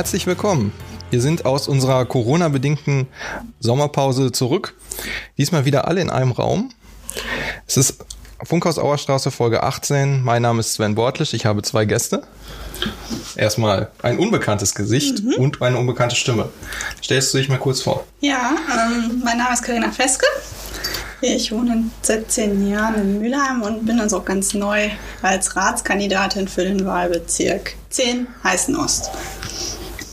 Herzlich willkommen. Wir sind aus unserer Corona-bedingten Sommerpause zurück. Diesmal wieder alle in einem Raum. Es ist Funkhaus Auerstraße Folge 18. Mein Name ist Sven Bortlisch. Ich habe zwei Gäste. Erstmal ein unbekanntes Gesicht mhm. und eine unbekannte Stimme. Stellst du dich mal kurz vor? Ja, ähm, mein Name ist Karina Feske. Ich wohne seit zehn Jahren in Mülheim und bin also auch ganz neu als Ratskandidatin für den Wahlbezirk 10 Heißen Ost.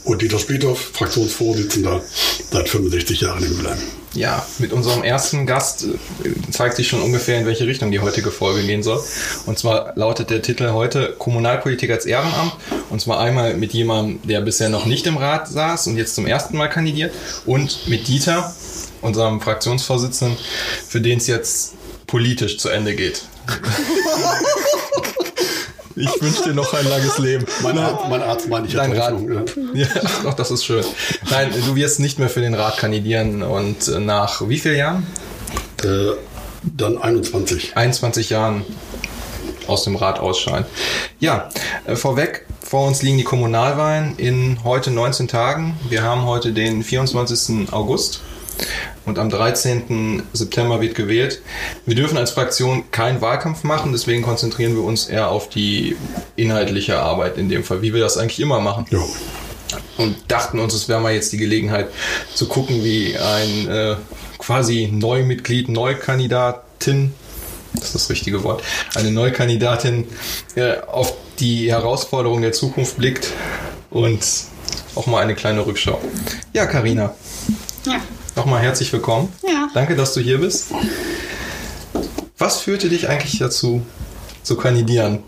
Und Dieter Spiethoff, Fraktionsvorsitzender seit 65 Jahren in Mülheim. Ja, mit unserem ersten Gast äh, zeigt sich schon ungefähr, in welche Richtung die heutige Folge gehen soll. Und zwar lautet der Titel heute Kommunalpolitik als Ehrenamt. Und zwar einmal mit jemandem, der bisher noch nicht im Rat saß und jetzt zum ersten Mal kandidiert. Und mit Dieter, unserem Fraktionsvorsitzenden, für den es jetzt politisch zu Ende geht. Ich wünsche dir noch ein langes Leben. Mein, Arzt, mein Arzt meine ich Dein Rat. Ja, doch, das ist schön. Nein, du wirst nicht mehr für den Rat kandidieren und nach wie vielen Jahren? Äh, dann 21. 21 Jahren aus dem Rat ausscheiden. Ja, äh, vorweg, vor uns liegen die Kommunalwahlen in heute 19 Tagen. Wir haben heute den 24. August und am 13. September wird gewählt. Wir dürfen als Fraktion keinen Wahlkampf machen, deswegen konzentrieren wir uns eher auf die inhaltliche Arbeit in dem Fall, wie wir das eigentlich immer machen. Ja. Und dachten uns, es wäre mal jetzt die Gelegenheit zu gucken, wie ein äh, quasi Neumitglied, Neukandidatin, das ist das richtige Wort, eine Neukandidatin äh, auf die Herausforderungen der Zukunft blickt und auch mal eine kleine Rückschau. Ja, Karina. Ja nochmal herzlich willkommen. Ja. Danke, dass du hier bist. Was führte dich eigentlich dazu, zu kandidieren?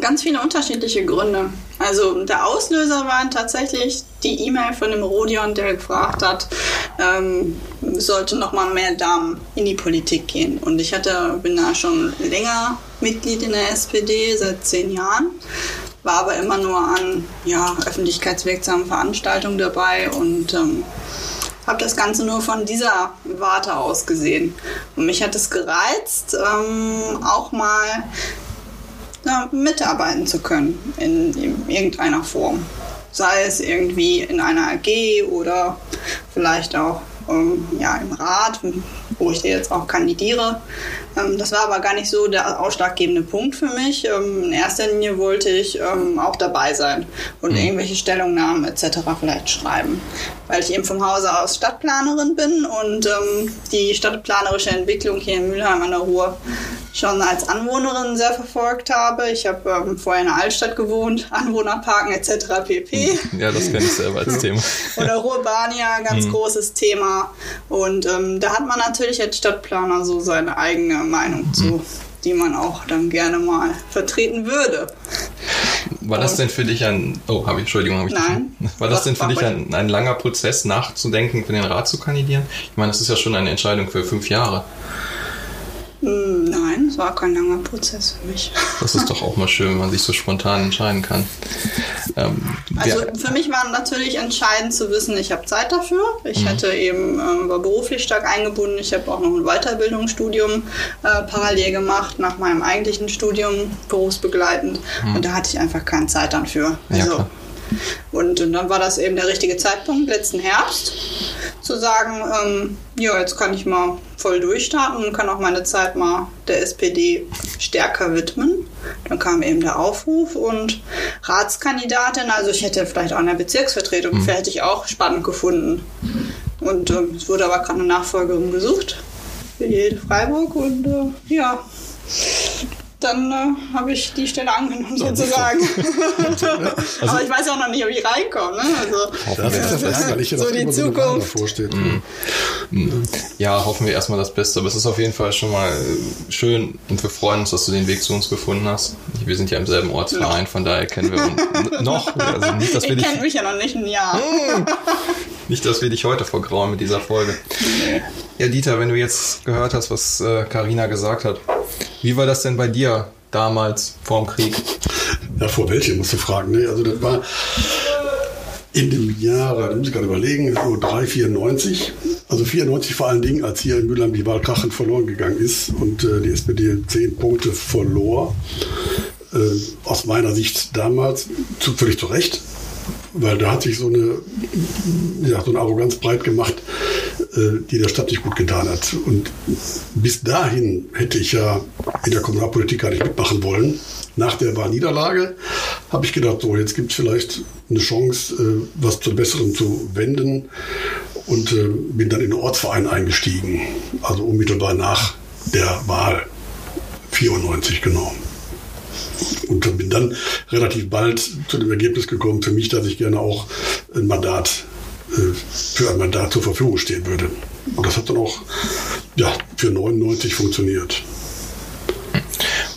Ganz viele unterschiedliche Gründe. Also der Auslöser waren tatsächlich die E-Mail von dem Rodion, der gefragt hat, ähm, sollte noch mal mehr Damen in die Politik gehen. Und ich hatte, bin da schon länger Mitglied in der SPD, seit zehn Jahren war aber immer nur an ja, öffentlichkeitswirksamen Veranstaltungen dabei und ähm, habe das Ganze nur von dieser Warte aus gesehen. Und mich hat es gereizt, ähm, auch mal ja, mitarbeiten zu können in, in irgendeiner Form. Sei es irgendwie in einer AG oder vielleicht auch ähm, ja, im Rat, wo ich jetzt auch kandidiere. Ähm, das war aber gar nicht so der ausschlaggebende Punkt für mich. Ähm, in erster Linie wollte ich ähm, auch dabei sein und mhm. irgendwelche Stellungnahmen etc. vielleicht schreiben, weil ich eben vom Hause aus Stadtplanerin bin und die stadtplanerische Entwicklung hier in Mülheim an der Ruhr schon als Anwohnerin sehr verfolgt habe. Ich habe ähm, vorher in der Altstadt gewohnt, Anwohnerparken etc. pp. Hm. Ja, das kenne ich selber als Thema. Oder Ruhrbahnia, ein ganz mhm. großes Thema. Und ähm, da hat man natürlich als Stadtplaner so seine eigene Meinung zu, mhm. die man auch dann gerne mal vertreten würde. War das denn für dich ein, oh, habe ich, Entschuldigung, habe ich Nein. War das denn für dich ein, ein langer Prozess, nachzudenken, für den Rat zu kandidieren? Ich meine, das ist ja schon eine Entscheidung für fünf Jahre. Hm, nein, es war kein langer Prozess für mich. Das ist doch auch mal schön, wenn man sich so spontan entscheiden kann. Ähm, also für mich war natürlich entscheidend zu wissen, ich habe Zeit dafür. Ich mhm. hatte eben äh, war beruflich stark eingebunden. Ich habe auch noch ein Weiterbildungsstudium äh, parallel gemacht nach meinem eigentlichen Studium berufsbegleitend mhm. und da hatte ich einfach keine Zeit dafür. Also, ja, und, und, dann war das eben der richtige Zeitpunkt, letzten Herbst, zu sagen, ähm, ja, jetzt kann ich mal voll durchstarten und kann auch meine Zeit mal der SPD stärker widmen. Dann kam eben der Aufruf und Ratskandidatin, also ich hätte vielleicht auch eine Bezirksvertretung, mhm. hätte ich auch spannend gefunden. Und ähm, es wurde aber gerade eine Nachfolgerin gesucht für jede Freiburg und äh, ja, dann äh, habe ich die Stelle angenommen, sozusagen. also, Aber ich weiß auch noch nicht, ob ich reinkomme. Ne? Also, das ist das Ärgerliche, so die Zukunft. Vorsteht. Mhm. Mhm. Ja, hoffen wir erstmal das Beste. Aber es ist auf jeden Fall schon mal schön und wir freuen uns, dass du den Weg zu uns gefunden hast. Wir sind ja im selben Ortsverein, von daher kennen wir uns noch. Also nicht, dass wir ich kenne mich ja noch nicht ein Jahr. Mhm. Nicht, dass wir dich heute vergrauen mit dieser Folge. Ja, Dieter, wenn du jetzt gehört hast, was Karina äh, gesagt hat, wie war das denn bei dir damals vor dem Krieg? Ja, vor welchem musst du fragen. Ne? Also das war in dem Jahre, da muss ich gerade überlegen, so 3, 94. Also 94 vor allen Dingen, als hier in Mülheim die Wahl krachend verloren gegangen ist und äh, die SPD 10 Punkte verlor. äh, aus meiner Sicht damals völlig zu Recht, weil da hat sich so eine, ja, so eine Arroganz breit gemacht, die der Stadt nicht gut getan hat. Und bis dahin hätte ich ja in der Kommunalpolitik gar nicht mitmachen wollen. Nach der Wahlniederlage habe ich gedacht, so jetzt gibt es vielleicht eine Chance, äh, was zum Besseren zu wenden und äh, bin dann in den Ortsverein eingestiegen, also unmittelbar nach der Wahl 94 genau. Und bin dann relativ bald zu dem Ergebnis gekommen, für mich, dass ich gerne auch ein Mandat äh, für ein Mandat zur Verfügung stehen würde. Und das hat dann auch ja, für 99 funktioniert.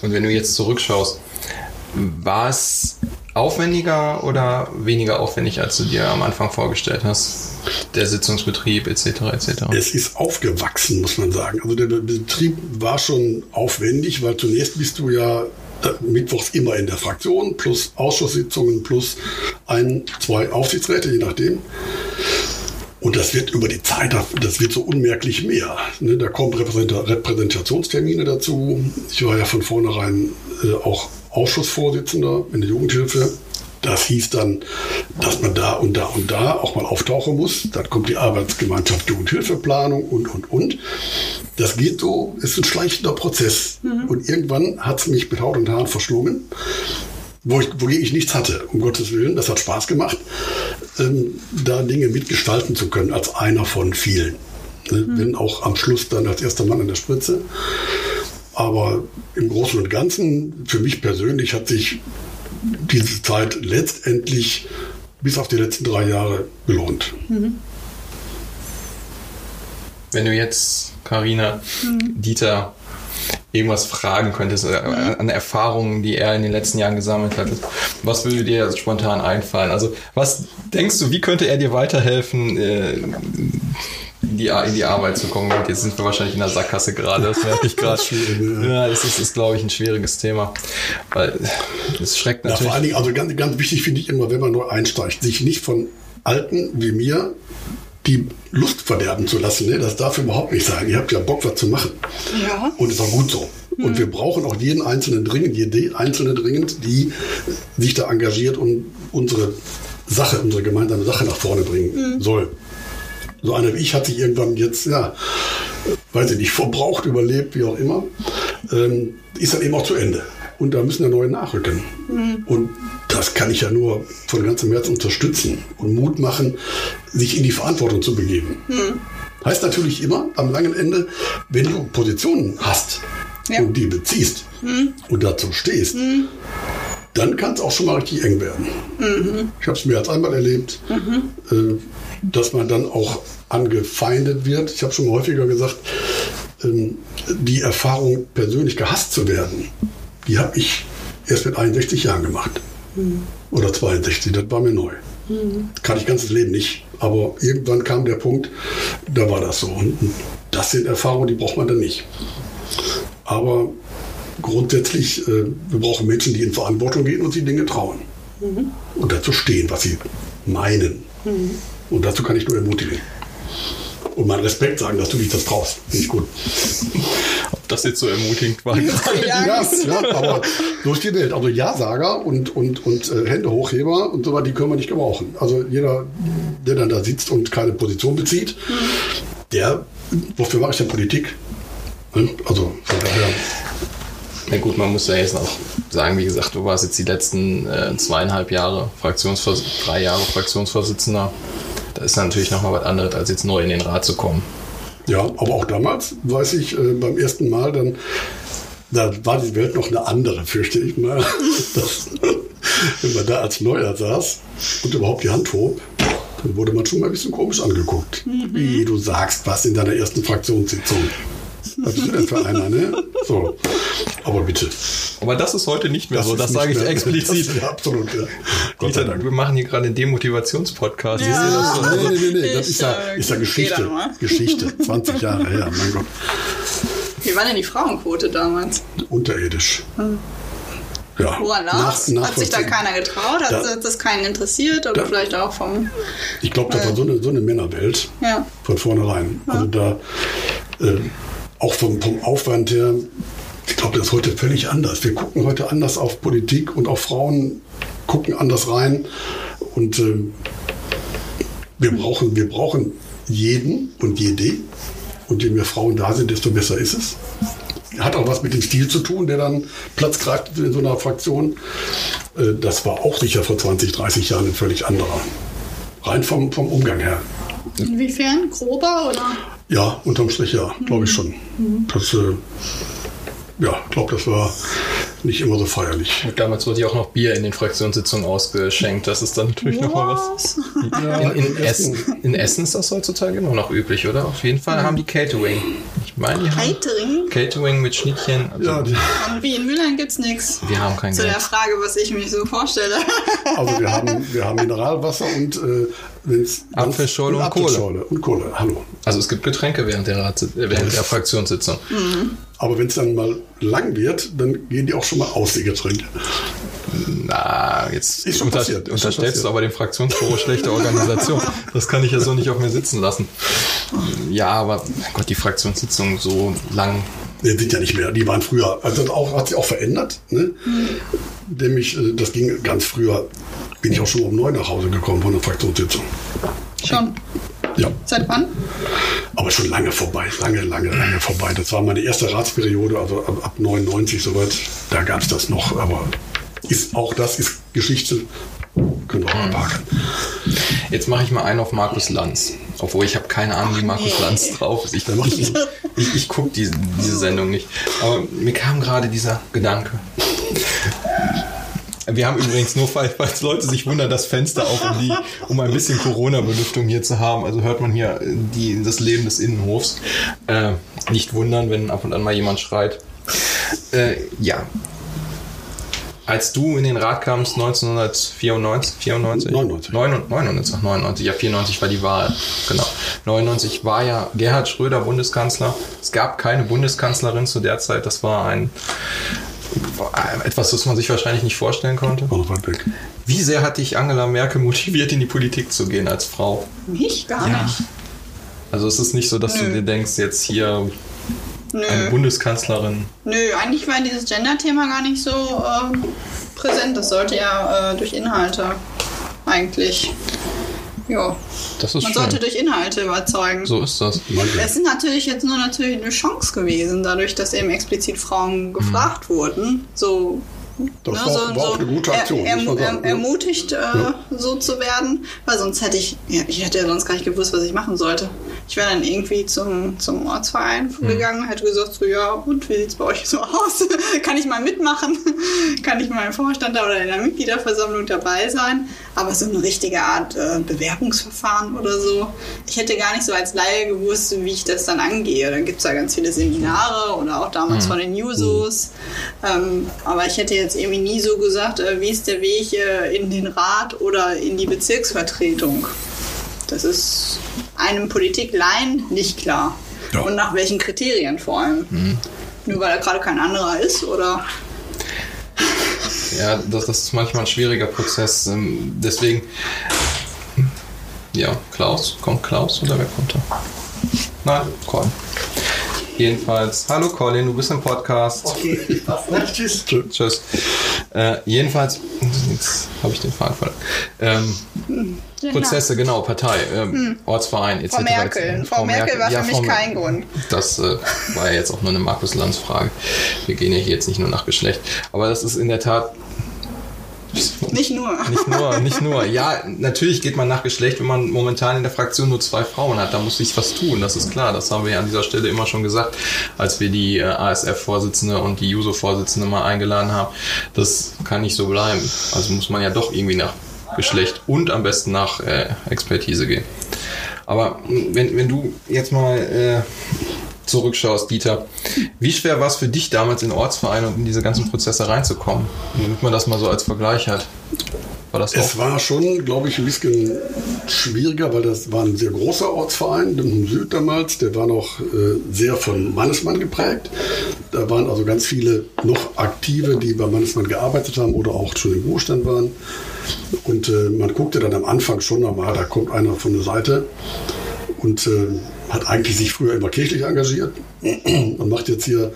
Und wenn du jetzt zurückschaust, war es aufwendiger oder weniger aufwendig, als du dir am Anfang vorgestellt hast? Der Sitzungsbetrieb etc. etc. Es ist aufgewachsen, muss man sagen. Also der Betrieb war schon aufwendig, weil zunächst bist du ja mittwochs immer in der Fraktion, plus Ausschusssitzungen, plus ein, zwei Aufsichtsräte, je nachdem. Und das wird über die Zeit, das wird so unmerklich mehr. Ne, da kommen Repräsentationstermine dazu. Ich war ja von vornherein äh, auch Ausschussvorsitzender in der Jugendhilfe. Das hieß dann, dass man da und da und da auch mal auftauchen muss. Dann kommt die Arbeitsgemeinschaft Jugendhilfeplanung und, und, und. Das geht so, ist ein schleichender Prozess. Mhm. Und irgendwann hat es mich mit Haut und Haaren verschlungen, wo ich, wogegen ich nichts hatte, um Gottes Willen. Das hat Spaß gemacht, ähm, da Dinge mitgestalten zu können, als einer von vielen. Ne? Mhm. Wenn auch am Schluss dann als erster Mann an der Spritze. Aber im Großen und Ganzen, für mich persönlich, hat sich diese Zeit letztendlich bis auf die letzten drei Jahre gelohnt. Mhm. Wenn du jetzt, Karina, mhm. Dieter, irgendwas fragen könntest äh, mhm. an Erfahrungen, die er in den letzten Jahren gesammelt hat, was würde dir spontan einfallen? Also was denkst du, wie könnte er dir weiterhelfen, äh, in die, in die Arbeit zu kommen. Und jetzt sind wir wahrscheinlich in der Sackgasse gerade, das merke ich gerade. ja, das ist, ist glaube ich, ein schwieriges Thema. Weil es schreckt natürlich. Ja, vor allen Dingen, also ganz, ganz wichtig finde ich immer, wenn man neu einsteigt, sich nicht von Alten wie mir die Lust verderben zu lassen. Ne? Das darf überhaupt nicht sein. Ihr habt ja Bock, was zu machen. Ja. Und ist auch gut so. Mhm. Und wir brauchen auch jeden Einzelnen dringend, jede Einzelne dringend, die sich da engagiert und unsere Sache, unsere gemeinsame Sache nach vorne bringen mhm. soll. So einer wie ich hat sich irgendwann jetzt, ja, weiß ich nicht, verbraucht, überlebt, wie auch immer, ähm, ist dann eben auch zu Ende. Und da müssen ja neue nachrücken. Mhm. Und das kann ich ja nur von ganzem Herzen unterstützen und Mut machen, sich in die Verantwortung zu begeben. Mhm. Heißt natürlich immer am langen Ende, wenn du Positionen hast ja. und die beziehst mhm. und dazu stehst, mhm. dann kann es auch schon mal richtig eng werden. Mhm. Ich habe es mehr als einmal erlebt. Mhm. Äh, dass man dann auch angefeindet wird. Ich habe schon häufiger gesagt, ähm, die Erfahrung, persönlich gehasst zu werden, die habe ich erst mit 61 Jahren gemacht. Mhm. Oder 62, das war mir neu. Mhm. Kann ich ganzes Leben nicht. Aber irgendwann kam der Punkt, da war das so. Und das sind Erfahrungen, die braucht man dann nicht. Aber grundsätzlich, äh, wir brauchen Menschen, die in Verantwortung gehen und sich Dinge trauen. Mhm. Und dazu stehen, was sie meinen. Und dazu kann ich nur ermutigen. Und meinen Respekt sagen, dass du dich das traust. Finde ich gut. Ob das jetzt so ermutigend war? ja, ja, ja, aber durch die Welt. Also Ja-Sager und, und, und äh, Händehochheber und so weiter, die können wir nicht gebrauchen. Also jeder, der dann da sitzt und keine Position bezieht, der, wofür mache ich denn Politik? Ne? Also von daher. Na gut, man muss ja jetzt noch sagen, wie gesagt, du warst jetzt die letzten äh, zweieinhalb Jahre Fraktionsvors drei Jahre Fraktionsvorsitzender. Da ist natürlich nochmal was anderes, als jetzt neu in den Rat zu kommen. Ja, aber auch damals, weiß ich, äh, beim ersten Mal dann, da war die Welt noch eine andere, fürchte ich mal. Das, wenn man da als Neuer saß und überhaupt die Hand hob, dann wurde man schon mal ein bisschen komisch angeguckt. Mhm. Wie du sagst, was in deiner ersten Fraktionssitzung. Was bist du denn für einer, ne? So. Aber bitte. Aber das ist heute nicht mehr das so, das sage ich mehr, explizit. Das, ja, absolut, ja. Gott sei Dank. Wir machen hier gerade einen Demotivationspodcast. Ja. Das so? Nee, nee, nee, nee. Das ist ja, äh, ist ja Geschichte. Geschichte. 20 Jahre her, mein Gott. Wie war denn die Frauenquote damals? Unterirdisch. Hm. Ja. Woran lag's? Hat sich da keiner getraut? Hat da, das keinen interessiert? Oder da, vielleicht auch vom. Ich glaube, das war so eine, so eine Männerwelt. Ja. Von vornherein. Ja. Also da, äh, auch vom, vom Aufwand her, ich glaube, das ist heute völlig anders. Wir gucken heute anders auf Politik und auch Frauen gucken anders rein. Und äh, wir, brauchen, wir brauchen jeden und jede. Und je mehr Frauen da sind, desto besser ist es. Hat auch was mit dem Stil zu tun, der dann Platz greift in so einer Fraktion. Äh, das war auch sicher vor 20, 30 Jahren ein völlig anderer. Rein vom, vom Umgang her. Inwiefern? Grober oder? Ja, unterm Strich ja, glaube ich schon. Das, äh, ja, ich glaube, das war nicht immer so feierlich. Und damals wurde ja auch noch Bier in den Fraktionssitzungen ausgeschenkt. Das ist dann natürlich nochmal was. Ja, In, in, in Essen, in Essen ist das heutzutage immer noch üblich, oder? Auf jeden Fall haben die Catering. Ich meine, die haben Catering? Catering mit Schnittchen. Also Ja, die, Und wie in Mülheim gibt's nichts. wir haben kein Zu der Geld. Frage, was ich mich so vorstelle. also wir haben, wir haben Mineralwasser und äh, Apfelschorle und Kohle. Apfelschorle und Kohle. Hallo. Also es gibt Getränke während der, Rat, äh, während der Fraktionssitzung. Aber wenn es dann mal lang wird, dann gehen die auch schon mal aus, die Getränke. Na, jetzt Ist schon unter, passiert, ist schon unterstellst passiert. du aber dem Fraktionsbüro schlechte Organisation. Das kann ich ja so nicht auf mir sitzen lassen. Ja, aber Gott, die Fraktionssitzung so lang. Die sind ja nicht mehr, die waren früher, also das auch, hat sich auch verändert. Ne? Nämlich, äh, das ging ganz früher, bin ich auch schon um neun nach Hause gekommen von der Fraktionssitzung. Schon. Ja, Seit wann? aber schon lange vorbei, lange, lange, lange vorbei. Das war meine erste Ratsperiode, also ab, ab 99 soweit, da gab es das noch, aber ist, auch das ist Geschichte, können wir auch abhaken. Jetzt mache ich mal einen auf Markus Lanz. Obwohl ich habe keine Ahnung, wie Markus nee. Lanz drauf ist. Ich, Dann mach ich ich, ich, ich gucke diese, diese Sendung nicht. Aber mir kam gerade dieser Gedanke. Wir haben übrigens nur, falls, Leute sich wundern, das Fenster auf, um, die, um ein bisschen Corona-Belüftung hier zu haben. Also hört man hier die, das Leben des Innenhofs. Äh, nicht wundern, wenn ab und an mal jemand schreit. Äh, ja. Als du in den Rat kamst, 1994, 94? 99. 99, 99, ach, 99, ja 94 war die Wahl, genau. 99 war ja Gerhard Schröder Bundeskanzler. Es gab keine Bundeskanzlerin zu der Zeit, das war ein etwas, was man sich wahrscheinlich nicht vorstellen konnte. War noch weit weg. Wie sehr hat dich Angela Merkel motiviert, in die Politik zu gehen als Frau? Mich? Gar Ja. nicht. Also es ist nicht so, dass du Nö. dir denkst, jetzt hier eine Nö. Bundeskanzlerin. Nö, eigentlich war dieses Gender-Thema gar nicht so ähm, präsent. Das sollte ja äh, durch Inhalte eigentlich. Ja. Das ist Man schön. sollte durch Inhalte überzeugen. So ist das. Es ist natürlich jetzt nur natürlich eine Chance gewesen, dadurch, dass eben explizit Frauen gefragt wurden. So. Das war auch- war auch eine gute Aktion, Er, er, er, ja. ermutigt, äh, so zu werden, weil sonst hätte ich, ja, ich hätte ja sonst gar nicht gewusst, was ich machen sollte. Ich wäre dann irgendwie zum, zum Ortsverein Hm. gegangen, hätte gesagt, so, ja, und wie sieht's bei euch so aus? Kann ich mal mitmachen? Kann ich mal im Vorstand oder in der Mitgliederversammlung dabei sein? Aber so eine richtige Art äh, Bewerbungsverfahren oder so. Ich hätte gar nicht so als Laie gewusst, wie ich das dann angehe. Dann gibt's da ganz viele Seminare oder auch damals von den Jusos. Ähm, aber ich hätte jetzt irgendwie nie so gesagt, äh, wie ist der Weg äh, in den Rat oder in die Bezirksvertretung. Das ist einem Politiklein nicht klar. Ja. Und nach welchen Kriterien vor allem. Nur weil er gerade kein anderer ist oder Ja, das, das ist manchmal ein schwieriger Prozess. ähm, Deswegen, ja, Klaus, kommt Klaus oder wer kommt da? Nein, Colin. Jedenfalls, hallo Colin, du bist im Podcast. Okay, tschüss. Tschüss. Tschüss. Äh, jedenfalls, jetzt habe ich den Faden verloren. Ähm, Prozesse, genau, Partei, ähm, Ortsverein etc. Frau Merkel. Frau Merkel war für mich Frau kein Grund. Das äh, war ja jetzt auch nur eine Markus-Lanz-Frage. Wir gehen ja hier jetzt nicht nur nach Geschlecht. Aber das ist in der Tat nicht nur. nicht nur, nicht nur. Ja, natürlich geht man nach Geschlecht, wenn man momentan in der Fraktion nur zwei Frauen hat. Da muss sich was tun, das ist klar. Das haben wir ja an dieser Stelle immer schon gesagt, als wir die äh, ASF-Vorsitzende und die JUSO-Vorsitzende mal eingeladen haben. Das kann nicht so bleiben. Also muss man ja doch irgendwie nach Geschlecht und am besten nach äh, Expertise gehen. Aber wenn, wenn du jetzt mal äh, zurückschaust, Dieter, wie schwer war es für dich damals in Ortsvereine und in diese ganzen Prozesse reinzukommen? Damit man das mal so als Vergleich hat. War das Es war schon, glaube ich, ein bisschen schwieriger, weil das war ein sehr großer Ortsverein, im Süd damals. Der war noch äh, sehr von Mannesmann geprägt. Da waren also ganz viele noch Aktive, die bei Mannesmann gearbeitet haben oder auch schon im Ruhestand waren. Und äh, man guckte dann am Anfang schon nochmal, da kommt einer von der Seite und äh, hat eigentlich sich früher immer kirchlich engagiert und macht jetzt hier,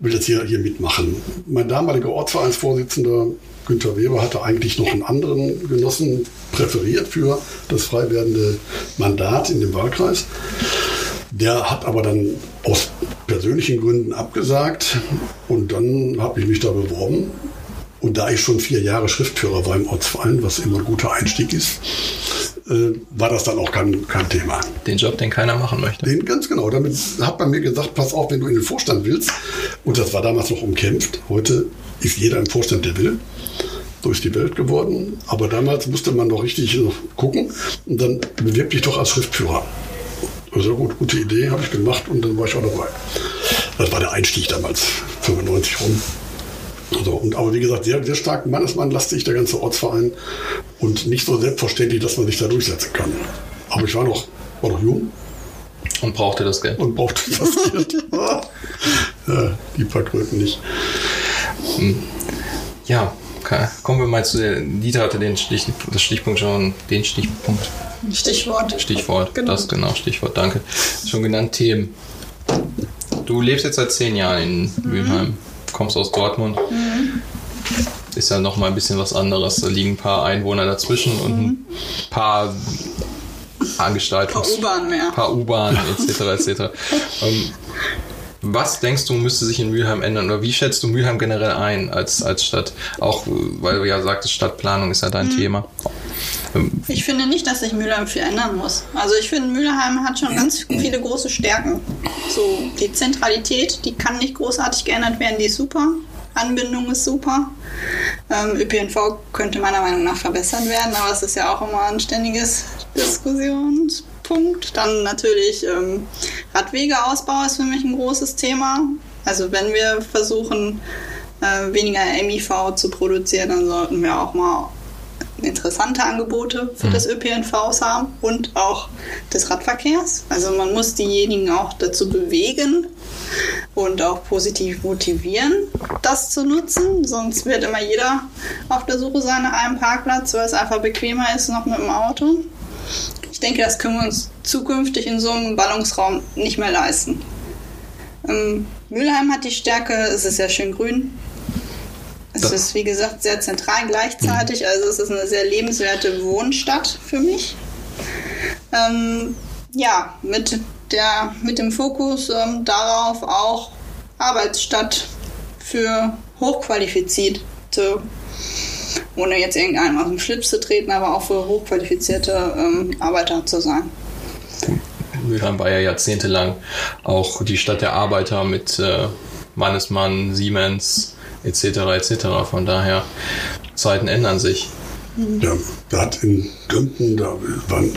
will jetzt hier, hier mitmachen. Mein damaliger Ortsvereinsvorsitzender Günther Weber hatte eigentlich noch einen anderen Genossen präferiert für das frei werdende Mandat in dem Wahlkreis. Der hat aber dann aus persönlichen Gründen abgesagt und dann habe ich mich da beworben. Und da ich schon vier Jahre Schriftführer war im Ortsverein, was immer ein guter Einstieg ist, äh, war das dann auch kein, kein Thema. Den Job, den keiner machen möchte. Den, ganz genau. Damit hat man mir gesagt, pass auf, wenn du in den Vorstand willst. Und das war damals noch umkämpft. Heute ist jeder im Vorstand, der will. So ist die Welt geworden. Aber damals musste man doch richtig gucken. Und dann bewirb dich doch als Schriftführer. Also gut, gute Idee, habe ich gemacht und dann war ich auch dabei. Das war der Einstieg damals, 95 rum. So, und, aber wie gesagt, sehr, sehr stark mannesmannlastig, der ganze Ortsverein. Und nicht so selbstverständlich, dass man sich da durchsetzen kann. Aber ich war noch, war noch jung. Und brauchte das Geld. Und brauchte das Geld. ja, die paar Kröten nicht. Hm. Ja, kommen wir mal zu der. Dieter hatte den Stich, das Stichpunkt schon, den Stichpunkt. Stichwort. Stichwort, genau. das genau, Stichwort, danke. Schon genannt Themen. Du lebst jetzt seit zehn Jahren in mhm. Mülheim kommst aus Dortmund. Mhm. Ist ja noch mal ein bisschen was anderes. Da liegen ein paar Einwohner dazwischen und ein paar Angestaltungs... Ein paar U-Bahnen mehr. Ein paar U-Bahnen etc. etc. ähm, was denkst du, müsste sich in Mülheim ändern? Oder wie schätzt du Mülheim generell ein als, als Stadt? Auch weil du ja sagtest, Stadtplanung ist ja dein mhm. Thema. Ich finde nicht, dass sich Mülheim viel ändern muss. Also ich finde, Mülheim hat schon ganz viele große Stärken. So die Zentralität, die kann nicht großartig geändert werden, die ist super. Anbindung ist super. Ähm, ÖPNV könnte meiner Meinung nach verbessert werden, aber es ist ja auch immer ein ständiges Diskussionspunkt. Dann natürlich ähm, Radwegeausbau ist für mich ein großes Thema. Also wenn wir versuchen, äh, weniger MIV zu produzieren, dann sollten wir auch mal interessante Angebote für mhm. das ÖPNVs haben und auch des Radverkehrs. Also man muss diejenigen auch dazu bewegen und auch positiv motivieren, das zu nutzen. Sonst wird immer jeder auf der Suche sein nach einem Parkplatz, weil es einfach bequemer ist noch mit dem Auto. Ich denke, das können wir uns zukünftig in so einem Ballungsraum nicht mehr leisten. Ähm, Mülheim hat die Stärke, es ist ja schön grün. Es ist, wie gesagt, sehr zentral gleichzeitig. Mhm. Also es ist eine sehr lebenswerte Wohnstadt für mich. Ähm, ja, mit, der, mit dem Fokus ähm, darauf auch Arbeitsstadt für Hochqualifizierte, ohne jetzt irgendeinem aus dem Schlips zu treten, aber auch für hochqualifizierte ähm, Arbeiter zu sein. Mülheim war ja jahrzehntelang auch die Stadt der Arbeiter mit äh, Mannesmann, Siemens, etc. etc. Von daher, Zeiten ändern sich. Ja, da hat in Gründen, da waren,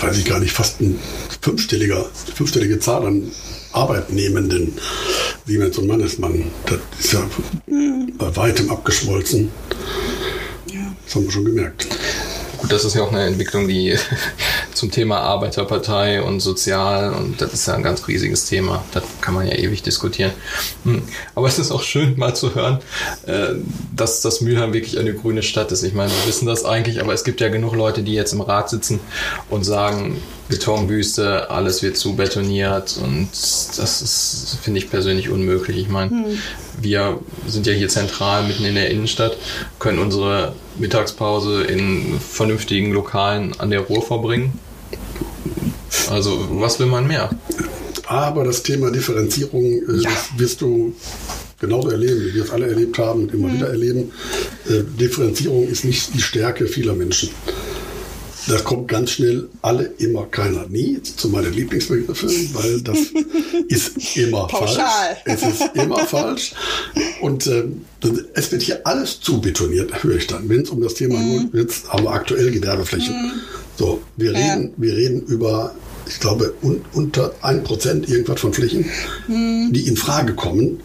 weiß ich gar nicht, fast ein fünfstelliger, fünfstellige Zahl an Arbeitnehmenden, Siemens und Mannesmann. Das ist ja bei weitem abgeschmolzen. Das haben wir schon gemerkt. Gut, das ist ja auch eine Entwicklung, die zum Thema Arbeiterpartei und Sozial und das ist ja ein ganz riesiges Thema. Das kann man ja ewig diskutieren. Hm. Aber es ist auch schön mal zu hören, äh, dass das Mülheim wirklich eine grüne Stadt ist. Ich meine, wir wissen das eigentlich, aber es gibt ja genug Leute, die jetzt im Rat sitzen und sagen, Betonwüste, alles wird zu betoniert und das ist, finde ich persönlich unmöglich. Ich meine, hm. wir sind ja hier zentral mitten in der Innenstadt, können unsere Mittagspause in vernünftigen Lokalen an der Ruhr verbringen. Also, was will man mehr? Aber das Thema Differenzierung, äh, ja. das wirst du genauso erleben, wie wir es alle erlebt haben und immer mhm. wieder erleben. Äh, Differenzierung ist nicht die Stärke vieler Menschen. Da kommt ganz schnell alle, immer, keiner, nie zu meinen Lieblingsbegriffen, weil das ist immer falsch. Es ist immer falsch. Und äh, es wird hier alles zu betoniert, höre ich dann, wenn es um das Thema jetzt haben wir aktuell Gewerbeflächen. Mm. So, wir reden, ja. wir reden über, ich glaube, un, unter 1% irgendwas von Flächen, mm. die in Frage kommen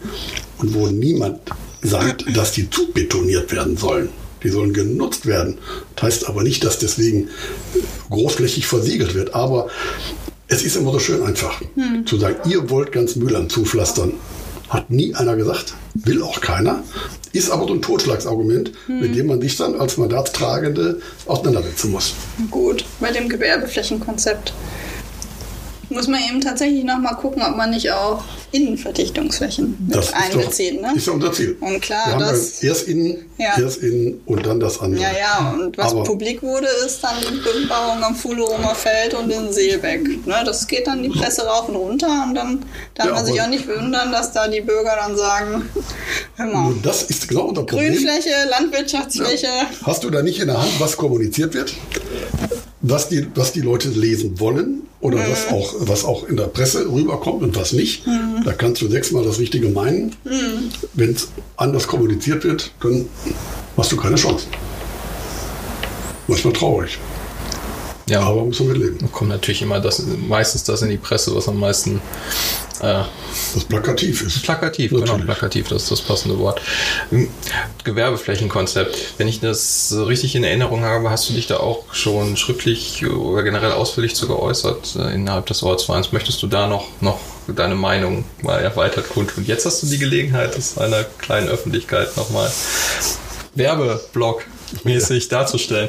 und wo niemand sagt, dass die zu betoniert werden sollen. Die sollen genutzt werden. Das heißt aber nicht, dass deswegen großflächig versiegelt wird. Aber es ist immer so schön einfach hm. zu sagen, ihr wollt ganz Müllern zupflastern. Hat nie einer gesagt, will auch keiner. Ist aber so ein Totschlagsargument, hm. mit dem man sich dann als Mandatstragende auseinandersetzen muss. Gut, bei dem Gewerbeflächenkonzept muss man eben tatsächlich nochmal gucken, ob man nicht auch Innenverdichtungsflächen mit Das ist, einbezieht. doch, ne? ist ja unser Ziel. Und klar, das- ja erst innen, Ja. erst innen und dann das andere. Ja, ja, und was Aber publik wurde, ist dann die Bebauung am Fuhleromer Feld und in Seelbeck. Ne, das geht dann die Presse rauf und runter und dann darf Ja, man sich auch nicht wundern, dass da die Bürger dann sagen, hör mal, das ist genau unser Problem. Grünfläche, Landwirtschaftsfläche, Hast du da nicht in der Hand, was kommuniziert wird? Was die, was die Leute lesen wollen oder Mhm. was, auch, was auch in der Presse rüberkommt und was nicht. Mhm. Da kannst du sechsmal das Richtige meinen. Wenn es anders kommuniziert wird, dann hast du keine Chance. Manchmal traurig, Ja, aber muss man mit leben. kommt natürlich immer das, meistens das in die Presse, was am meisten äh, Was plakativ ist. plakativ, Natürlich. genau, plakativ, das ist das passende Wort. Hm, Gewerbeflächenkonzept. Wenn ich das richtig in Erinnerung habe, hast du dich da auch schon schriftlich oder generell ausführlich zu geäußert äh, innerhalb des Ortsvereins. Möchtest du da noch, noch deine Meinung mal erweitert kundtun? Jetzt hast du die Gelegenheit, das einer kleinen Öffentlichkeit nochmal Werbeblock mäßig darzustellen.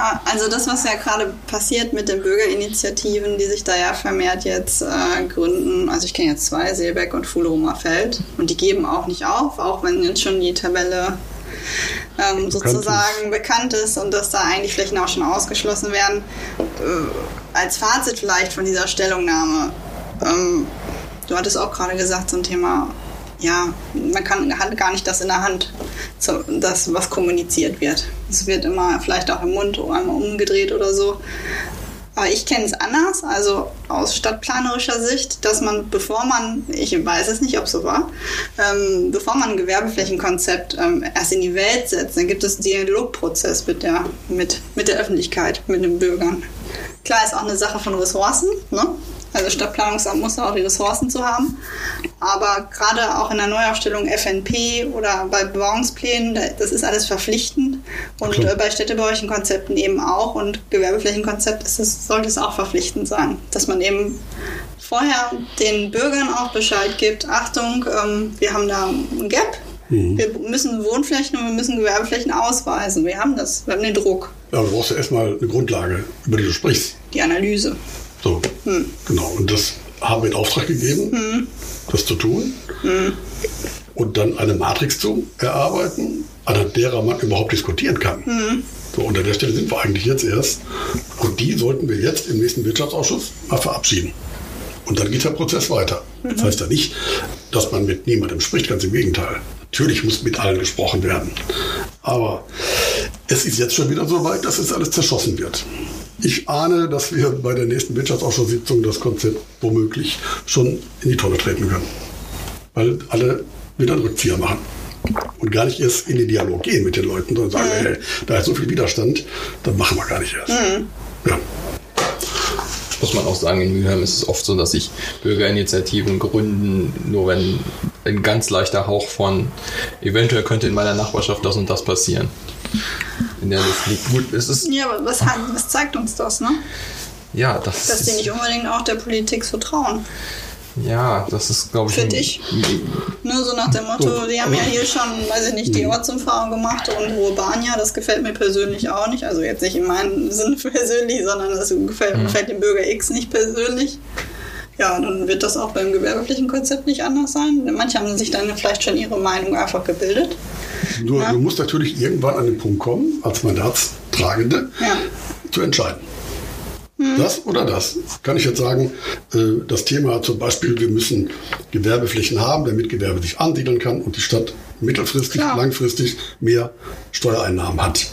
Ja, also das, was ja gerade passiert mit den Bürgerinitiativen, die sich da ja vermehrt jetzt äh, gründen. Also ich kenne jetzt zwei, Seebeck und Fuhleromer Feld. Und die geben auch nicht auf, auch wenn jetzt schon die Tabelle ähm, sozusagen bekannt ist und dass da eigentlich Flächen auch schon ausgeschlossen werden. Äh, als Fazit vielleicht von dieser Stellungnahme. Ähm, du hattest auch gerade gesagt, ein Thema, ja, man kann, hat gar nicht das in der Hand, so, das, was kommuniziert wird. Es wird immer vielleicht auch im Mund einmal umgedreht oder so. Aber ich kenne es anders, also aus stadtplanerischer Sicht, dass man, bevor man, ich weiß es nicht, ob es so war, ähm, bevor man ein Gewerbeflächenkonzept ähm, erst in die Welt setzt, dann gibt es einen Dialogprozess mit der, mit, mit der Öffentlichkeit, mit den Bürgern. Klar ist auch eine Sache von Ressourcen, ne? Also Stadtplanungsamt muss auch die Ressourcen zu haben. Aber gerade auch in der Neuaufstellung FNP oder bei Bebauungsplänen, da- das ist alles verpflichtend. Und Klar. äh, bei städtebaulichen Konzepten eben auch. Und Gewerbeflächenkonzept ist es, sollte es auch verpflichtend sein. Dass man eben vorher den Bürgern auch Bescheid gibt, Achtung, ähm, wir haben da ein Gap. Wir müssen Wohnflächen und wir müssen Gewerbeflächen ausweisen. Wir haben das, wir haben den Druck, Ja, du brauchst ja erstmal eine Grundlage, über die du sprichst. die Analyse. So, genau. Und das haben wir in Auftrag gegeben, das zu tun. Und dann eine Matrix zu erarbeiten, anhand derer man überhaupt diskutieren kann. So, und an der Stelle sind wir eigentlich jetzt erst. Und die sollten wir jetzt im nächsten Wirtschaftsausschuss mal verabschieden. Und dann geht der Prozess weiter. Das heißt ja nicht, dass man mit niemandem spricht, ganz im Gegenteil. Natürlich muss mit allen gesprochen werden. Aber es ist jetzt schon wieder so weit, dass es alles zerschossen wird. Ich ahne, dass wir bei der nächsten Wirtschaftsausschusssitzung das Konzept womöglich schon in die Tonne treten können. Weil alle wieder einen Rückzieher machen. Und gar nicht erst in den Dialog gehen mit den Leuten, sondern sagen, hey, da ist so viel Widerstand, dann machen wir gar nicht erst. Ja. muss man auch sagen, in Mülheim ist es oft so, dass sich Bürgerinitiativen gründen, nur wenn ein ganz leichter Hauch von eventuell könnte in meiner Nachbarschaft das und das passieren. In der Luft liegt. Gut, es ist, Ja, aber was, was zeigt uns das, ne? ja, das Dass die nicht unbedingt auch der Politik so trauen. ja, das ist, glaube ich, Finde ich. Nur so nach dem Motto, die haben ja hier schon, weiß ich nicht, die Ortsumfahrung gemacht und Urbania, das gefällt mir persönlich auch nicht. Also jetzt nicht in meinem Sinne persönlich, sondern das gefällt, gefällt dem Bürger X nicht persönlich. Ja, dann wird das auch beim Gewerbeflächenkonzept nicht anders sein. Manche haben sich dann vielleicht schon ihre Meinung einfach gebildet. Nur Ja. du musst natürlich irgendwann an den Punkt kommen, als Mandatstragende, Ja. zu entscheiden. Das oder das? Kann ich jetzt sagen, äh, das Thema zum Beispiel, wir müssen Gewerbeflächen haben, damit Gewerbe sich ansiedeln kann und die Stadt mittelfristig, Klar. langfristig mehr Steuereinnahmen hat.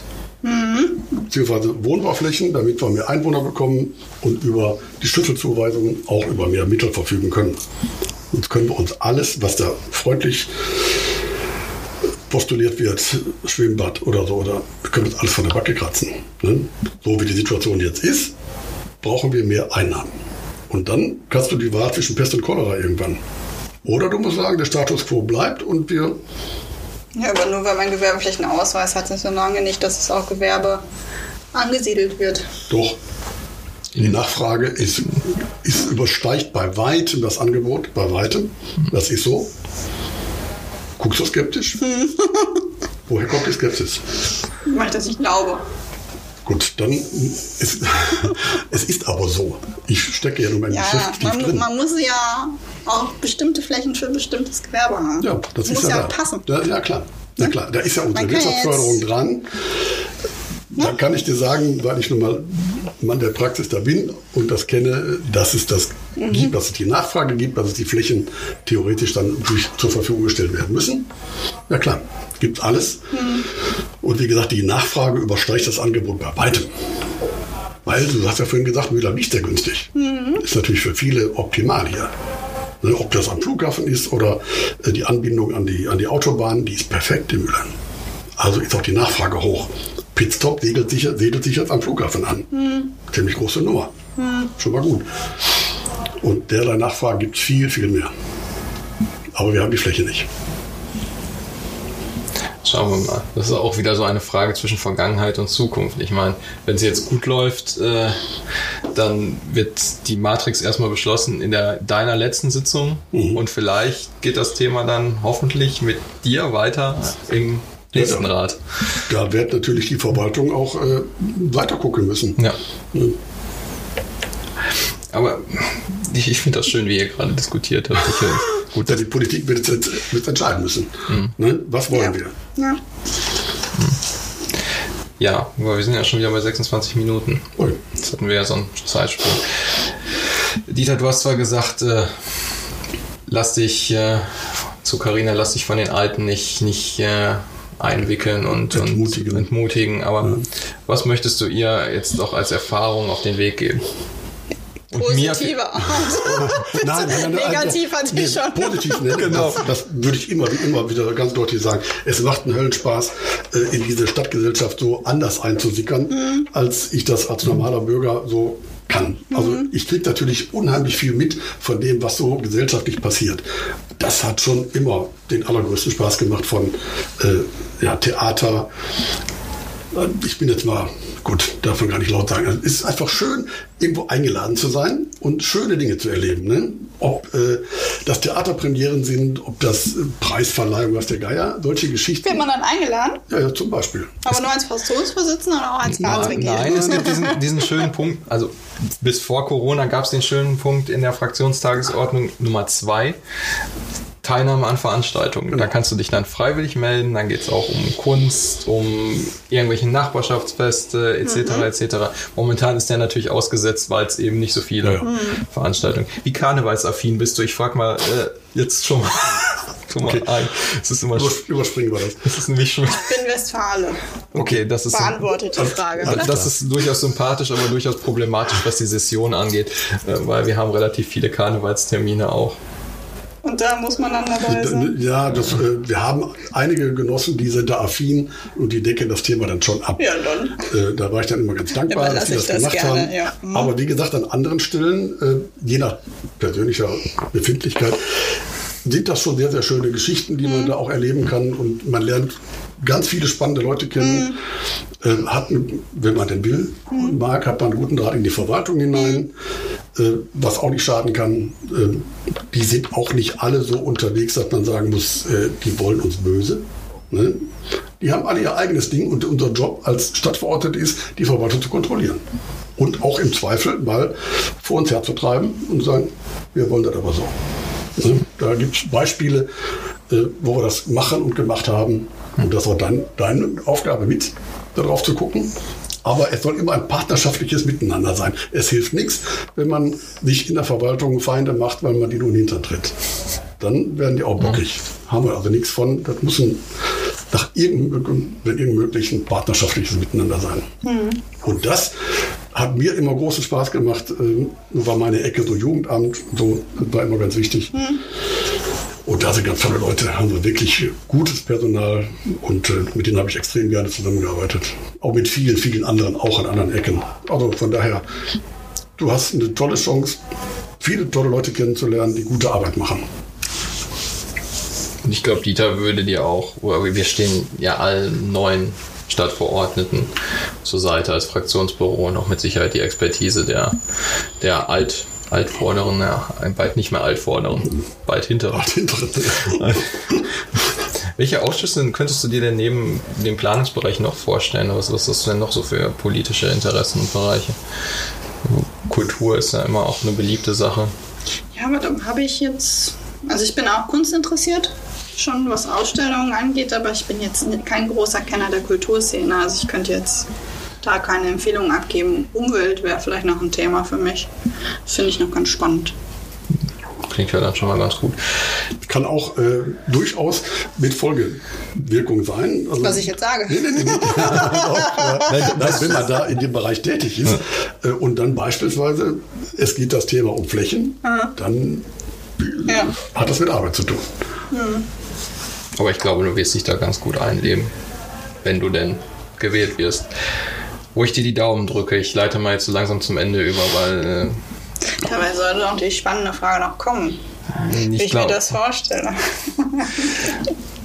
Beziehungsweise Wohnbauflächen, damit wir mehr Einwohner bekommen und über die Schlüsselzuweisungen auch über mehr Mittel verfügen können. Jetzt können wir uns alles, was da freundlich postuliert wird, Schwimmbad oder so, oder wir können uns alles von der Backe kratzen. Ne? So wie die Situation jetzt ist, brauchen wir mehr Einnahmen. Und dann kannst du die Wahl zwischen Pest und Cholera irgendwann. Oder du musst sagen, der Status quo bleibt und wir Ja, aber nur weil man Gewerbeflächenausweis hat, ist so lange nicht, dass es auch Gewerbe angesiedelt wird. doch. Die Nachfrage ist, ist übersteigt bei weitem das Angebot, bei weitem. Das ist so. Guckst du skeptisch? Woher kommt die Skepsis? Weil ich das nicht glaube. Gut, dann ist es ist aber so. Ich stecke ja nur mein Ja, Geschäft man, drin. man muss ja auch bestimmte Flächen für bestimmtes Gewerbe haben. Ja, das muss ist ja, ja da. passen. Ja, ja, klar. Ja, klar. Da ist ja unsere Wirtschaftsförderung dran. Da kann ich dir sagen, weil ich nun mal Mann der Praxis da bin und das kenne, dass es das Mhm. gibt, dass es die Nachfrage gibt, dass es die Flächen theoretisch dann zur Verfügung gestellt werden müssen. Ja klar, gibt alles. Mhm. Und wie gesagt, die Nachfrage übersteigt das Angebot bei weitem. Weil, du hast ja vorhin gesagt, Müller nicht sehr günstig. Mhm. Ist natürlich für viele optimal hier. Ne, Ob das am Flughafen ist oder äh, die Anbindung an die, an die Autobahn, die ist perfekt in Müllern. Also ist auch die Nachfrage hoch. Pitstop segelt sich, segelt sich jetzt am Flughafen an. Ziemlich große Nummer. Schon mal gut. Und derlei Nachfrage gibt es viel, viel mehr. Aber wir haben die Fläche nicht. Schauen wir mal. Das ist auch wieder so eine Frage zwischen Vergangenheit und Zukunft. Ich meine, wenn es jetzt gut läuft, äh, dann wird die Matrix erstmal beschlossen in der deiner letzten Sitzung und vielleicht geht das Thema dann hoffentlich mit dir weiter im nächsten Ja, ja. Rat. Da wird natürlich die Verwaltung auch äh, weiter gucken müssen. Ja. Ne? Aber ich, ich finde das schön, wie ihr gerade diskutiert habt. Ich, äh, gut, Ja, die Politik wird jetzt, jetzt wird entscheiden müssen. Ne? Was wollen Ja. wir? Ja. ja, aber wir sind ja schon wieder bei 26 Minuten. Ui. Jetzt hatten wir ja so einen Zeitsprung. Dieter, du hast zwar gesagt, äh, lass dich äh, zu Carina, lass dich von den Alten nicht, nicht äh, einwickeln und Entmutigen. Und entmutigen. Aber was möchtest du ihr jetzt auch als Erfahrung auf den Weg geben? Und mir- Positive Art. Nein, nein, nein, Negativ hatte nee, ich schon. Positiv, ne? genau. Das, das würde ich immer, wie immer wieder ganz deutlich sagen. Es macht einen Höllenspaß, äh, in diese Stadtgesellschaft so anders einzusickern, Mhm. als ich das als normaler Bürger so kann. Also Mhm. ich kriege natürlich unheimlich viel mit von dem, was so gesellschaftlich passiert. Das hat schon immer den allergrößten Spaß gemacht von äh, ja, Theater. Äh, Ich bin jetzt mal, gut, darf man gar nicht laut sagen. Also, Es ist einfach schön, irgendwo eingeladen zu sein und schöne Dinge zu erleben. Ne? Ob äh, das Theaterpremieren sind, ob das äh, Preisverleihung, was der Geier, solche Geschichten. Wird man dann eingeladen? Ja, ja, zum Beispiel. Aber nur als Fraktionsvorsitzender oder auch als Ratsmitglied? Nein, es gibt diesen, diesen schönen Punkt, also bis vor Corona gab es den schönen Punkt in der Fraktionstagesordnung Nummer zwei. Teilnahme an Veranstaltungen. Da kannst du dich dann freiwillig melden. Dann geht es auch um Kunst, um irgendwelche Nachbarschaftsfeste etc. etc. Momentan ist der natürlich ausgesetzt, weil es eben nicht so viele Ja, ja. Veranstaltungen. Wie karnevalsaffin bist du? Ich frag mal äh, jetzt schon mal, schon mal Okay. ein. Es ist immer Übers- Überspringen wir das. das ist nämlich schon. Ich bin Westfale. Okay, das ist Beantwortet die Frage, also- oder? das ist durchaus sympathisch, aber durchaus problematisch, was die Session angeht, äh, weil wir haben relativ viele Karnevalstermine auch. Und da muss man dann dabei sein. Ja, das, äh, wir haben einige Genossen, die sind da affin und die decken das Thema dann schon ab. Ja, dann. Äh, da war ich dann immer ganz dankbar, dass sie das das gemacht gerne, haben. ja. Mhm. Aber wie gesagt, an anderen Stellen, äh, je nach persönlicher Befindlichkeit, sind das schon sehr, sehr schöne Geschichten, die Mhm. man da auch erleben kann. Und man lernt ganz viele spannende Leute kennen. Mhm. Äh, hat, wenn man denn will und mag, hat man einen guten Draht in die Verwaltung hinein, Mhm. Was auch nicht schaden kann. Äh, die sind auch nicht alle so unterwegs, dass man sagen muss, äh, die wollen uns böse. Ne? Die haben alle ihr eigenes Ding und unser Job als Stadtverordnete ist, die Verwaltung zu kontrollieren. Und auch im Zweifel mal vor uns herzutreiben und sagen, wir wollen das aber so. Ne? Da gibt es Beispiele, äh, wo wir das machen und gemacht haben. Und das war dann deine Aufgabe mit, darauf zu gucken. Aber es soll immer ein partnerschaftliches Miteinander sein. Es hilft nichts, wenn man sich in der Verwaltung Feinde macht, weil man die nur in den Hintern tritt. Dann werden die auch bockig. Haben wir also nichts von. Das muss ein, nach irgendeinem, wenn irgend möglich ein partnerschaftliches Miteinander sein. Und das hat mir immer großen Spaß gemacht. äh, War meine Ecke so Jugendamt, so war immer ganz wichtig. Und da sind ganz tolle Leute, haben wir wirklich gutes Personal und äh, mit denen habe ich extrem gerne zusammengearbeitet. Auch mit vielen, vielen anderen, auch an anderen Ecken. Also von daher, du hast eine tolle Chance, viele tolle Leute kennenzulernen, die gute Arbeit machen. Und ich glaube, Dieter würde dir auch, wir stehen ja allen neuen Stadtverordneten zur Seite als Fraktionsbüro und auch mit Sicherheit die Expertise der, der Alt, Altvorderen, ja, bald nicht mehr Altvorderen, bald hinteren. Ach, hintere. Welche Ausschüsse könntest du dir denn neben dem Planungsbereich noch vorstellen? Was, was hast du denn noch so für politische Interessen und Bereiche? Kultur ist ja immer auch eine beliebte Sache. Ja, aber dann habe ich jetzt, also ich bin auch kunstinteressiert, schon was Ausstellungen angeht, aber ich bin jetzt kein großer Kenner der Kulturszene. Also ich könnte jetzt da keine Empfehlungen abgeben. Umwelt wäre vielleicht noch ein Thema für mich. Das finde ich noch ganz spannend klingt ja dann schon mal ganz gut. Kann auch äh, durchaus mit Folgewirkung sein. Also, Was ich jetzt sage. Nee, nee, nee, nee. Nein, wenn man da in dem Bereich tätig ist äh, und dann beispielsweise, es geht das Thema um Flächen, Aha. dann ja. hat das mit Arbeit zu tun. Hm. Aber ich glaube, du wirst dich da ganz gut einleben, wenn du denn gewählt wirst. Wo ich dir die Daumen drücke, ich leite mal jetzt so langsam zum Ende über, weil äh, Dabei sollte doch die spannende Frage noch kommen. Ich wie ich mir das vorstelle.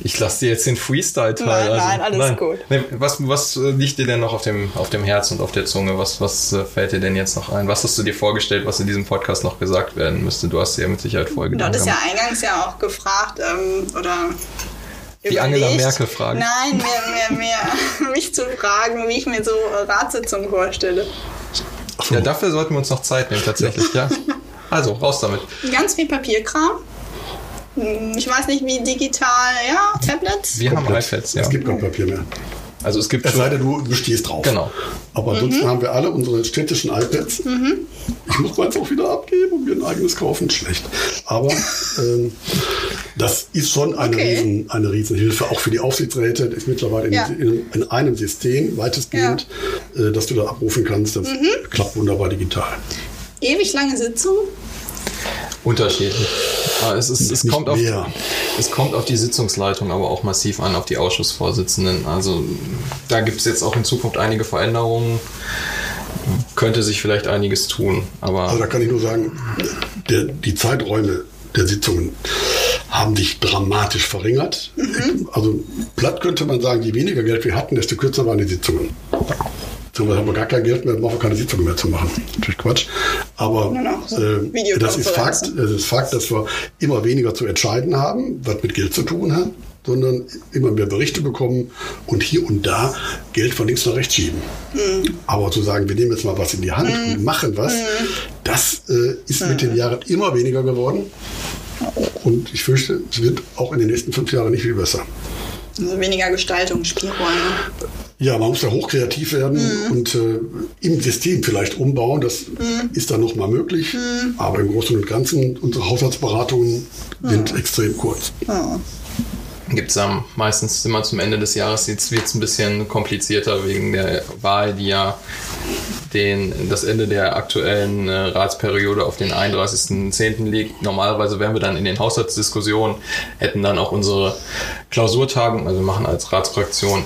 Ich lasse dir jetzt den Freestyle-Teil. Nein, also, nein, alles nein. gut. Nee, was, was liegt dir denn noch auf dem, auf dem Herz und auf der Zunge? Was, was äh, fällt dir denn jetzt noch ein? Was hast du dir vorgestellt, was in diesem Podcast noch gesagt werden müsste? Du hast dir ja mit Sicherheit vorher Du hattest ja eingangs ja auch gefragt, ähm, oder die Angela Merkel fragen. Nein, mehr, mehr, mehr. mich zu fragen, wie ich mir so Ratssitzungen vorstelle. Ja, dafür sollten wir uns noch Zeit nehmen, tatsächlich, ja. Also, raus damit. Ganz viel Papierkram. Ich weiß nicht, wie digital, ja, Tablets. Wir Komplett. haben iPads, ja. Es gibt kein Papier mehr. Also es gibt es sei denn, du, du stehst drauf. Genau. Aber ansonsten mhm. haben wir alle unsere städtischen iPads. Mhm. Ich muss meins auch wieder abgeben und mir ein eigenes kaufen. Schlecht. Aber ähm, das ist schon eine, okay. riesen, eine Riesenhilfe, auch für die Aufsichtsräte. Das ist mittlerweile in, ja. in, in einem System weitestgehend, ja. äh, dass du da abrufen kannst. Das mhm. klappt wunderbar digital. Ewig lange Sitzung? Unterschiedlich. Aber es, ist, es, kommt auf, es kommt auf die Sitzungsleitung aber auch massiv an, auf die Ausschussvorsitzenden. Also da gibt es jetzt auch in Zukunft einige Veränderungen. Könnte sich vielleicht einiges tun. Aber also da kann ich nur sagen, der, die Zeiträume der Sitzungen haben sich dramatisch verringert. Mhm. Also platt könnte man sagen, je weniger Geld wir hatten, desto kürzer waren die Sitzungen. Zum haben wir gar kein Geld mehr, brauchen wir keine Sitzungen mehr zu machen. Natürlich Quatsch. Aber äh, das ist Fakt, es ist Fakt, dass wir immer weniger zu entscheiden haben, was mit Geld zu tun hat sondern immer mehr Berichte bekommen und hier und da Geld von links nach rechts schieben. Mhm. Aber zu sagen, wir nehmen jetzt mal was in die Hand mhm. und machen was, mhm. das äh, ist mit den Jahren immer weniger geworden. Und ich fürchte, es wird auch in den nächsten fünf Jahren nicht viel besser. Also weniger Gestaltung, Spielräume. Ja, man muss ja hochkreativ werden mhm. und äh, im System vielleicht umbauen. Das mhm. ist dann noch mal möglich. Mhm. Aber im Großen und Ganzen, unsere Haushaltsberatungen sind extrem kurz. Ja gibt es ähm, meistens immer zum Ende des Jahres. Jetzt wird es ein bisschen komplizierter wegen der Wahl, die ja den, das Ende der aktuellen äh, Ratsperiode auf den 31.10. liegt. Normalerweise wären wir dann in den Haushaltsdiskussionen, hätten dann auch unsere Klausurtagung, also wir machen als Ratsfraktion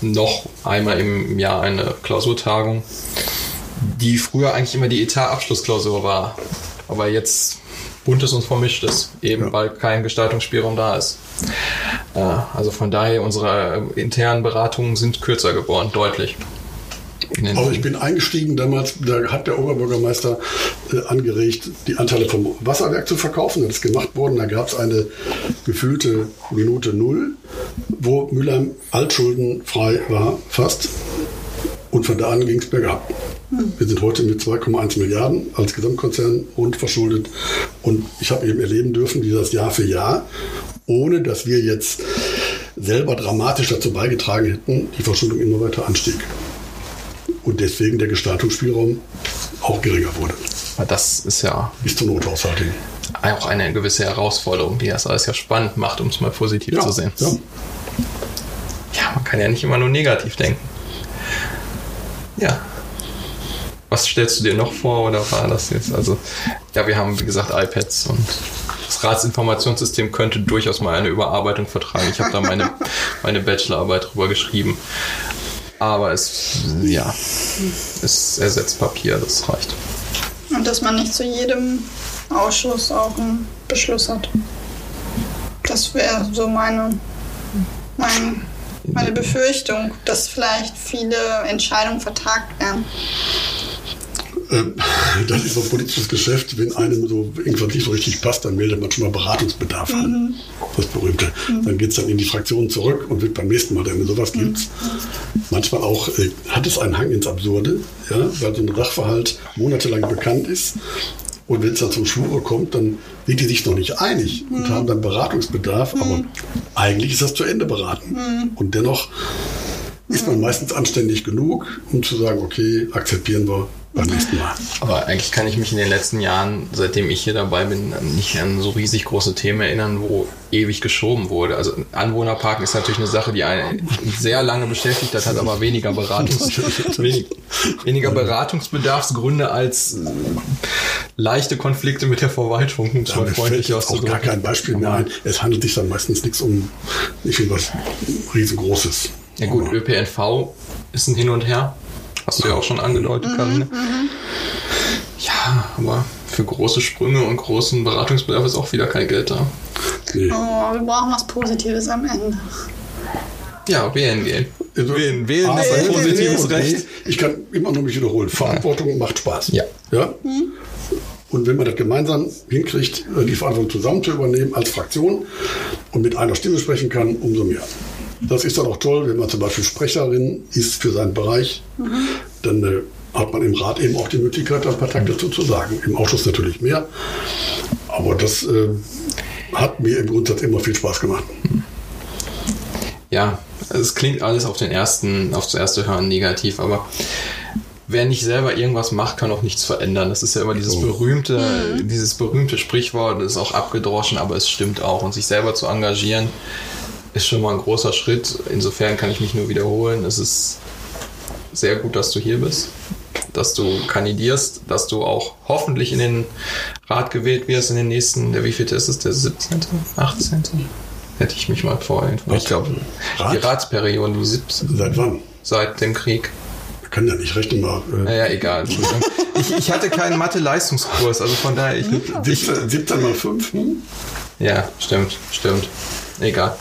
noch einmal im Jahr eine Klausurtagung, die früher eigentlich immer die Etat-Abschlussklausur war. Aber jetzt buntes und vermischtes, eben ja. weil kein Gestaltungsspielraum da ist. Äh, also von daher, unsere internen Beratungen sind kürzer geworden, deutlich. Also ich bin eingestiegen damals, da hat der Oberbürgermeister äh, angeregt, die Anteile vom Wasserwerk zu verkaufen. Das ist gemacht worden. Da gab es eine gefühlte Minute Null, wo Müller altschuldenfrei war, fast. Und von da an ging es bergab. Wir sind heute mit 2,1 Milliarden als Gesamtkonzern rund verschuldet. Und ich habe eben erleben dürfen, wie das Jahr für Jahr, ohne dass wir jetzt selber dramatisch dazu beigetragen hätten, die Verschuldung immer weiter anstieg. Und deswegen der Gestaltungsspielraum auch geringer wurde. Das ist ja. Bis zum Nothaushalting. Auch eine gewisse Herausforderung, die das alles ja spannend macht, um es mal positiv ja, zu sehen. Ja. ja, man kann ja nicht immer nur negativ denken. Ja, was stellst du dir noch vor oder war das jetzt? Also, ja, wir haben, wie gesagt, iPads und das Ratsinformationssystem könnte durchaus mal eine Überarbeitung vertragen. Ich habe da meine, meine Bachelorarbeit drüber geschrieben. Aber es, ja, es ersetzt Papier, das reicht. Und dass man nicht zu jedem Ausschuss auch einen Beschluss hat. Das wäre so meine, meine, meine Befürchtung, dass vielleicht viele Entscheidungen vertagt werden. Ähm, das ist so ein politisches Geschäft. Wenn einem so irgendwas nicht so richtig passt, dann meldet man schon mal Beratungsbedarf an. Das berühmte. Dann geht es dann in die Fraktion zurück und wird beim nächsten Mal, wenn sowas gibt, manchmal auch, äh, hat es einen Hang ins Absurde, ja, weil so ein Sachverhalt monatelang bekannt ist. Und wenn es dann zum Schwure kommt, dann sind die sich noch nicht einig und haben dann Beratungsbedarf, aber eigentlich ist das zu Ende beraten. Und dennoch ist man meistens anständig genug, um zu sagen, okay, akzeptieren wir beim nächsten Mal. Aber eigentlich kann ich mich in den letzten Jahren, seitdem ich hier dabei bin, nicht an so riesig große Themen erinnern, wo ewig geschoben wurde. Also Anwohnerparken ist natürlich eine Sache, die einen sehr lange beschäftigt hat, hat aber weniger, Beratungs wenig, weniger Beratungsbedarfsgründe als äh, leichte Konflikte mit der Verwaltung, um es mal freundlich gar kein Beispiel mehr ein. Es handelt sich dann meistens nichts um nicht um was riesengroßes. Ja gut, ÖPNV ist ein Hin und Her. Hast du ja auch schon angedeutet, Karine. Ja, aber für große Sprünge und großen Beratungsbedarf ist auch wieder kein Geld da. Nee. Oh, wir brauchen was Positives am Ende. Ja, wählen gehen. Wählen, wählen Aber ist ein positives Recht. Ich kann immer nur mich wiederholen. Verantwortung macht Spaß. Ja. ja? Und wenn man das gemeinsam hinkriegt, äh, die Verantwortung zusammen zu übernehmen als Fraktion und mit einer Stimme sprechen kann, umso mehr. Das ist dann auch toll, wenn man zum Beispiel Sprecherin ist für seinen Bereich, dann äh, hat man im Rat eben auch die Möglichkeit, ein paar Takte dazu zu sagen. Im Ausschuss natürlich mehr. Aber das äh, hat mir im Grundsatz immer viel Spaß gemacht. Ja, es klingt alles auf den ersten, aufs erste Hören negativ, aber wer nicht selber irgendwas macht, kann auch nichts verändern. Das ist ja immer dieses berühmte, dieses berühmte Sprichwort, das ist auch abgedroschen, aber es stimmt auch. Und sich selber zu engagieren, ist schon mal ein großer Schritt. Insofern kann ich mich nur wiederholen. Es ist sehr gut, dass du hier bist, dass du kandidierst, dass du auch hoffentlich in den Rat gewählt wirst in den nächsten, der wievielte ist es, der 17., 18.? Hätte ich mich mal informiert. Ich glaube, die Rat? Ratsperiode, die 17. Seit wann? Seit dem Krieg. Wir können ja nicht rechnen mal. Äh, Naja, egal. Ich, ich hatte keinen Mathe-Leistungskurs, also von daher, ich, ich, 17, 17 mal 5. Hm? ja, stimmt, stimmt. Egal,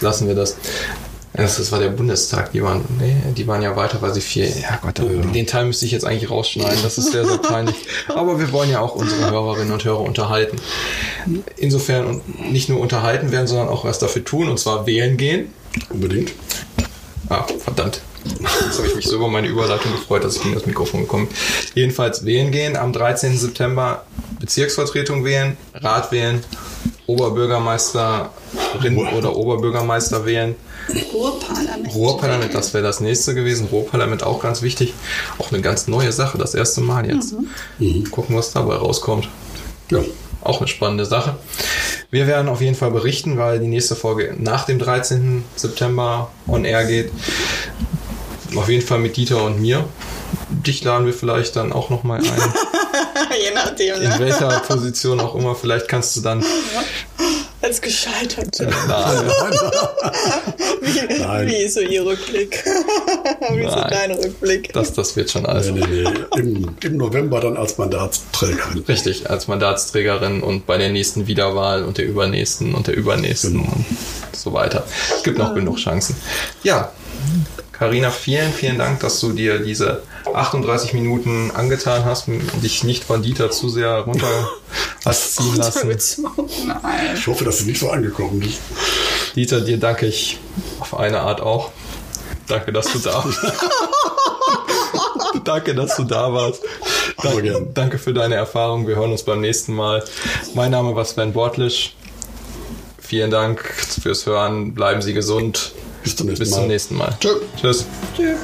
lassen wir das. Das, war der Bundestag, die waren, nee, die waren ja weiter, weil sie vier, ja Gott, den Teil müsste ich jetzt eigentlich rausschneiden, das ist sehr, sehr peinlich. Aber wir wollen ja auch unsere Hörerinnen und Hörer unterhalten. Insofern und nicht nur unterhalten werden, sondern auch was dafür tun, und zwar wählen gehen. Unbedingt. Ah, verdammt. Jetzt habe ich mich so über meine Überleitung gefreut, dass ich gegen das Mikrofon gekommen bin. Jedenfalls wählen gehen, am 13. September Bezirksvertretung wählen, Rat wählen, Oberbürgermeisterin oder Oberbürgermeister wählen, Ruhrparlament. Ruhrparlament, das wäre das nächste gewesen. Ruhrparlament auch ganz wichtig. Auch eine ganz neue Sache, das erste Mal jetzt. Gucken, was dabei rauskommt. Ja. Auch eine spannende Sache. Wir werden auf jeden Fall berichten, weil die nächste Folge nach dem 13. September on air geht. Auf jeden Fall mit Dieter und mir. Dich laden wir vielleicht dann auch nochmal ein. Je nachdem, In ne? welcher Position auch immer. Vielleicht kannst du dann. Als gescheitert. Nein, Wie, Nein. wie ist so Ihr Rückblick? wie ist so dein Rückblick? das, das wird schon alles. Nee, nee, nee. Im, Im November dann als Mandatsträgerin. Richtig, als Mandatsträgerin und bei der nächsten Wiederwahl und der übernächsten und der übernächsten Genau. und so weiter. Es gibt noch genug Chancen. Ja, Karina, vielen, vielen Dank, dass du dir diese 38 Minuten angetan hast und dich nicht von Dieter zu sehr runter hast ziehen lassen. Nein. Ich hoffe, dass es nicht so angekommen ist. Dieter, dir danke ich auf eine Art auch. Danke, dass du da bist. danke, dass du da warst. Danke, danke für deine Erfahrung. Wir hören uns beim nächsten Mal. Mein Name war Sven Bortlisch. Vielen Dank fürs Hören. Bleiben Sie gesund. Bis zum nächsten Bis Mal. zum nächsten Mal. Tschö. Tschüss. Tschüss.